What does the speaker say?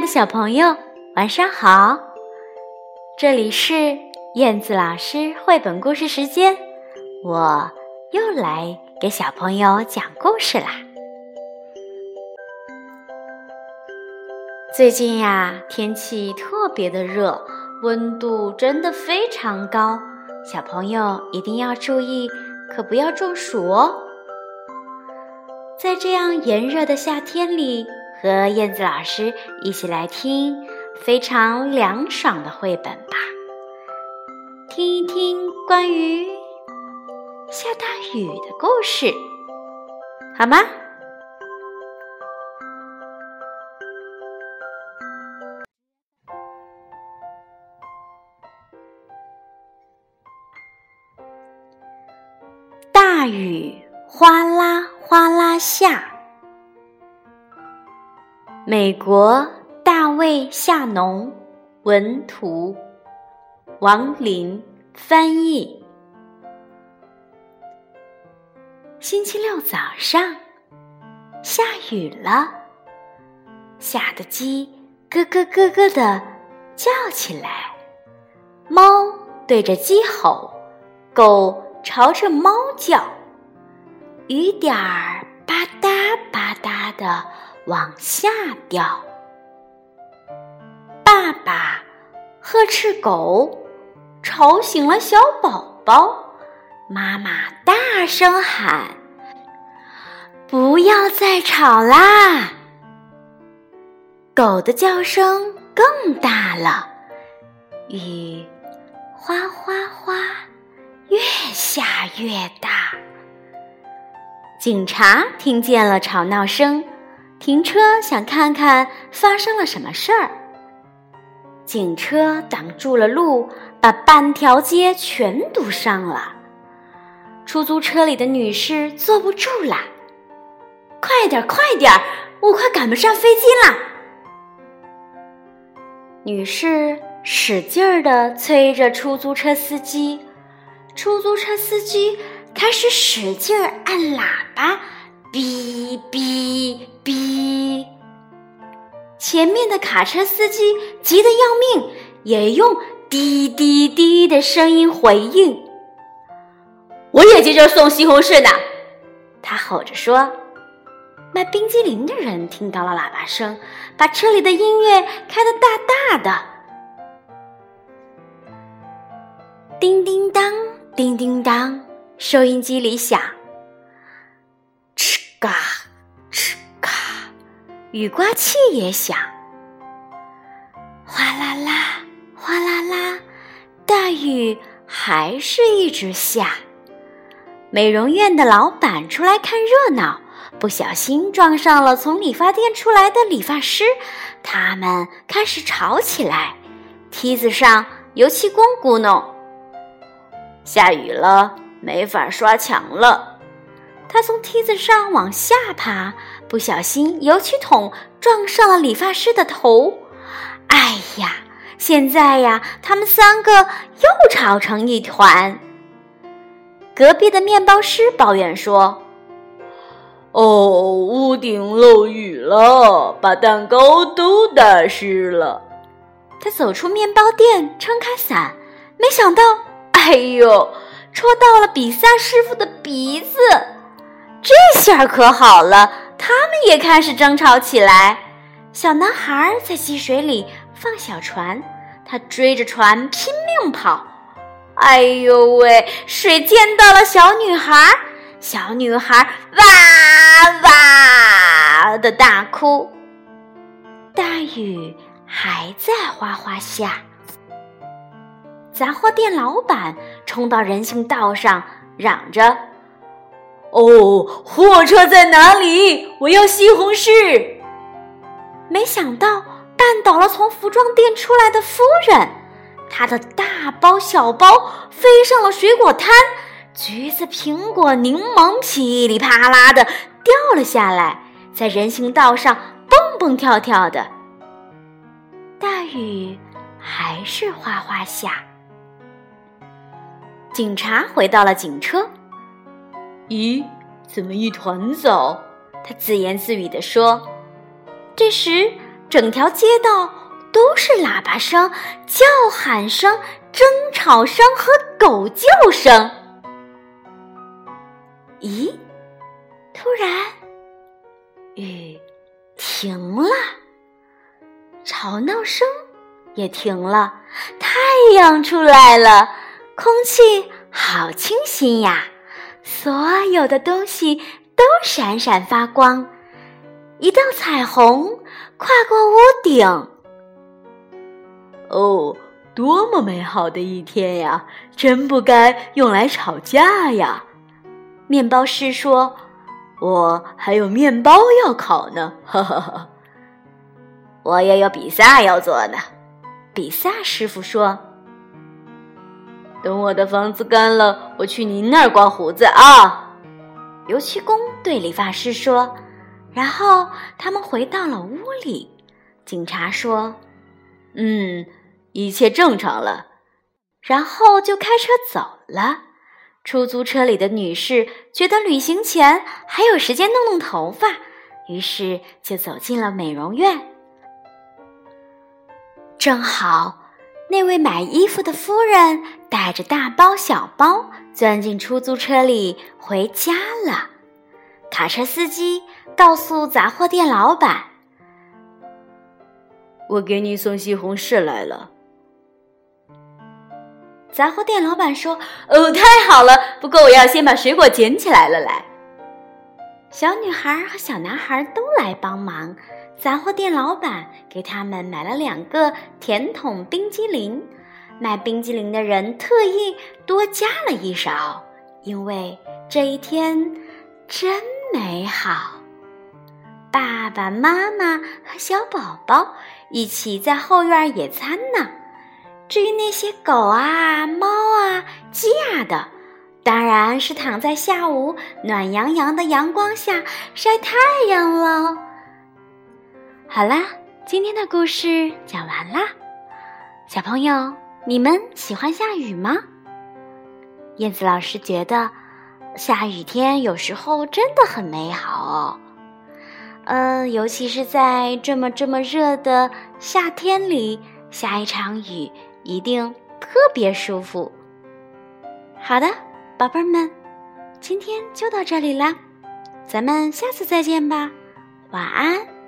的小朋友，晚上好！这里是燕子老师绘本故事时间，我又来给小朋友讲故事啦。最近呀，天气特别的热，温度真的非常高，小朋友一定要注意，可不要中暑哦。在这样炎热的夏天里。和燕子老师一起来听非常凉爽的绘本吧，听一听关于下大雨的故事，好吗？大雨哗啦哗啦下。美国大卫夏农文图，王林翻译。星期六早上下雨了，下的鸡咯咯咯咯的叫起来，猫对着鸡吼，狗朝着猫叫，雨点儿吧嗒吧嗒的。往下掉。爸爸呵斥狗，吵醒了小宝宝。妈妈大声喊：“不要再吵啦！”狗的叫声更大了，雨哗哗哗，越下越大。警察听见了吵闹声。停车，想看看发生了什么事儿。警车挡住了路，把半条街全堵上了。出租车里的女士坐不住了，快点，快点，我快赶不上飞机了。女士使劲儿地催着出租车司机，出租车司机开始使劲儿按喇叭。哔哔哔！前面的卡车司机急得要命，也用滴滴滴的声音回应。我也急着送西红柿呢，他吼着说。卖冰激凌的人听到了喇叭声，把车里的音乐开得大大的。叮叮当，叮叮当，收音机里响。嘎，吱嘎，雨刮器也响。哗啦啦，哗啦啦，大雨还是一直下。美容院的老板出来看热闹，不小心撞上了从理发店出来的理发师，他们开始吵起来。梯子上油漆工咕哝：“下雨了，没法刷墙了。”他从梯子上往下爬，不小心油漆桶撞上了理发师的头。哎呀，现在呀，他们三个又吵成一团。隔壁的面包师抱怨说：“哦，屋顶漏雨了，把蛋糕都打湿了。”他走出面包店，撑开伞，没想到，哎呦，戳到了比萨师傅的鼻子。这下可好了，他们也开始争吵起来。小男孩在积水里放小船，他追着船拼命跑。哎呦喂！水溅到了小女孩，小女孩哇哇的大哭。大雨还在哗哗下，杂货店老板冲到人行道上，嚷着。哦，货车在哪里？我要西红柿。没想到绊倒了从服装店出来的夫人，她的大包小包飞上了水果摊，橘子、苹果、柠檬噼里啪啦的掉了下来，在人行道上蹦蹦跳跳的。大雨还是哗哗下。警察回到了警车。咦，怎么一团糟？他自言自语地说。这时，整条街道都是喇叭声、叫喊声、争吵声和狗叫声。咦，突然雨停了，吵闹声也停了，太阳出来了，空气好清新呀！所有的东西都闪闪发光，一道彩虹跨过屋顶。哦，多么美好的一天呀！真不该用来吵架呀！面包师说：“我还有面包要烤呢。”哈哈哈！我也有比萨要做呢。比萨师傅说：“等我的房子干了，我去您那儿刮胡子啊。”油漆工对理发师说。然后他们回到了屋里。警察说：“嗯，一切正常了。”然后就开车走了。出租车里的女士觉得旅行前还有时间弄弄头发，于是就走进了美容院。正好，那位买衣服的夫人带着大包小包钻进出租车里回家了。卡车司机告诉杂货店老板：“我给你送西红柿来了。”杂货店老板说：“哦，太好了！不过我要先把水果捡起来了。”来，小女孩和小男孩都来帮忙。杂货店老板给他们买了两个甜筒冰激凌。卖冰激凌的人特意多加了一勺，因为这一天真美好。爸爸妈妈和小宝宝一起在后院野餐呢。至于那些狗啊、猫啊、鸡啊的，当然是躺在下午暖洋洋的阳光下晒太阳了。好啦，今天的故事讲完啦。小朋友，你们喜欢下雨吗？燕子老师觉得，下雨天有时候真的很美好哦。嗯，尤其是在这么这么热的夏天里，下一场雨。一定特别舒服。好的，宝贝儿们，今天就到这里啦，咱们下次再见吧，晚安。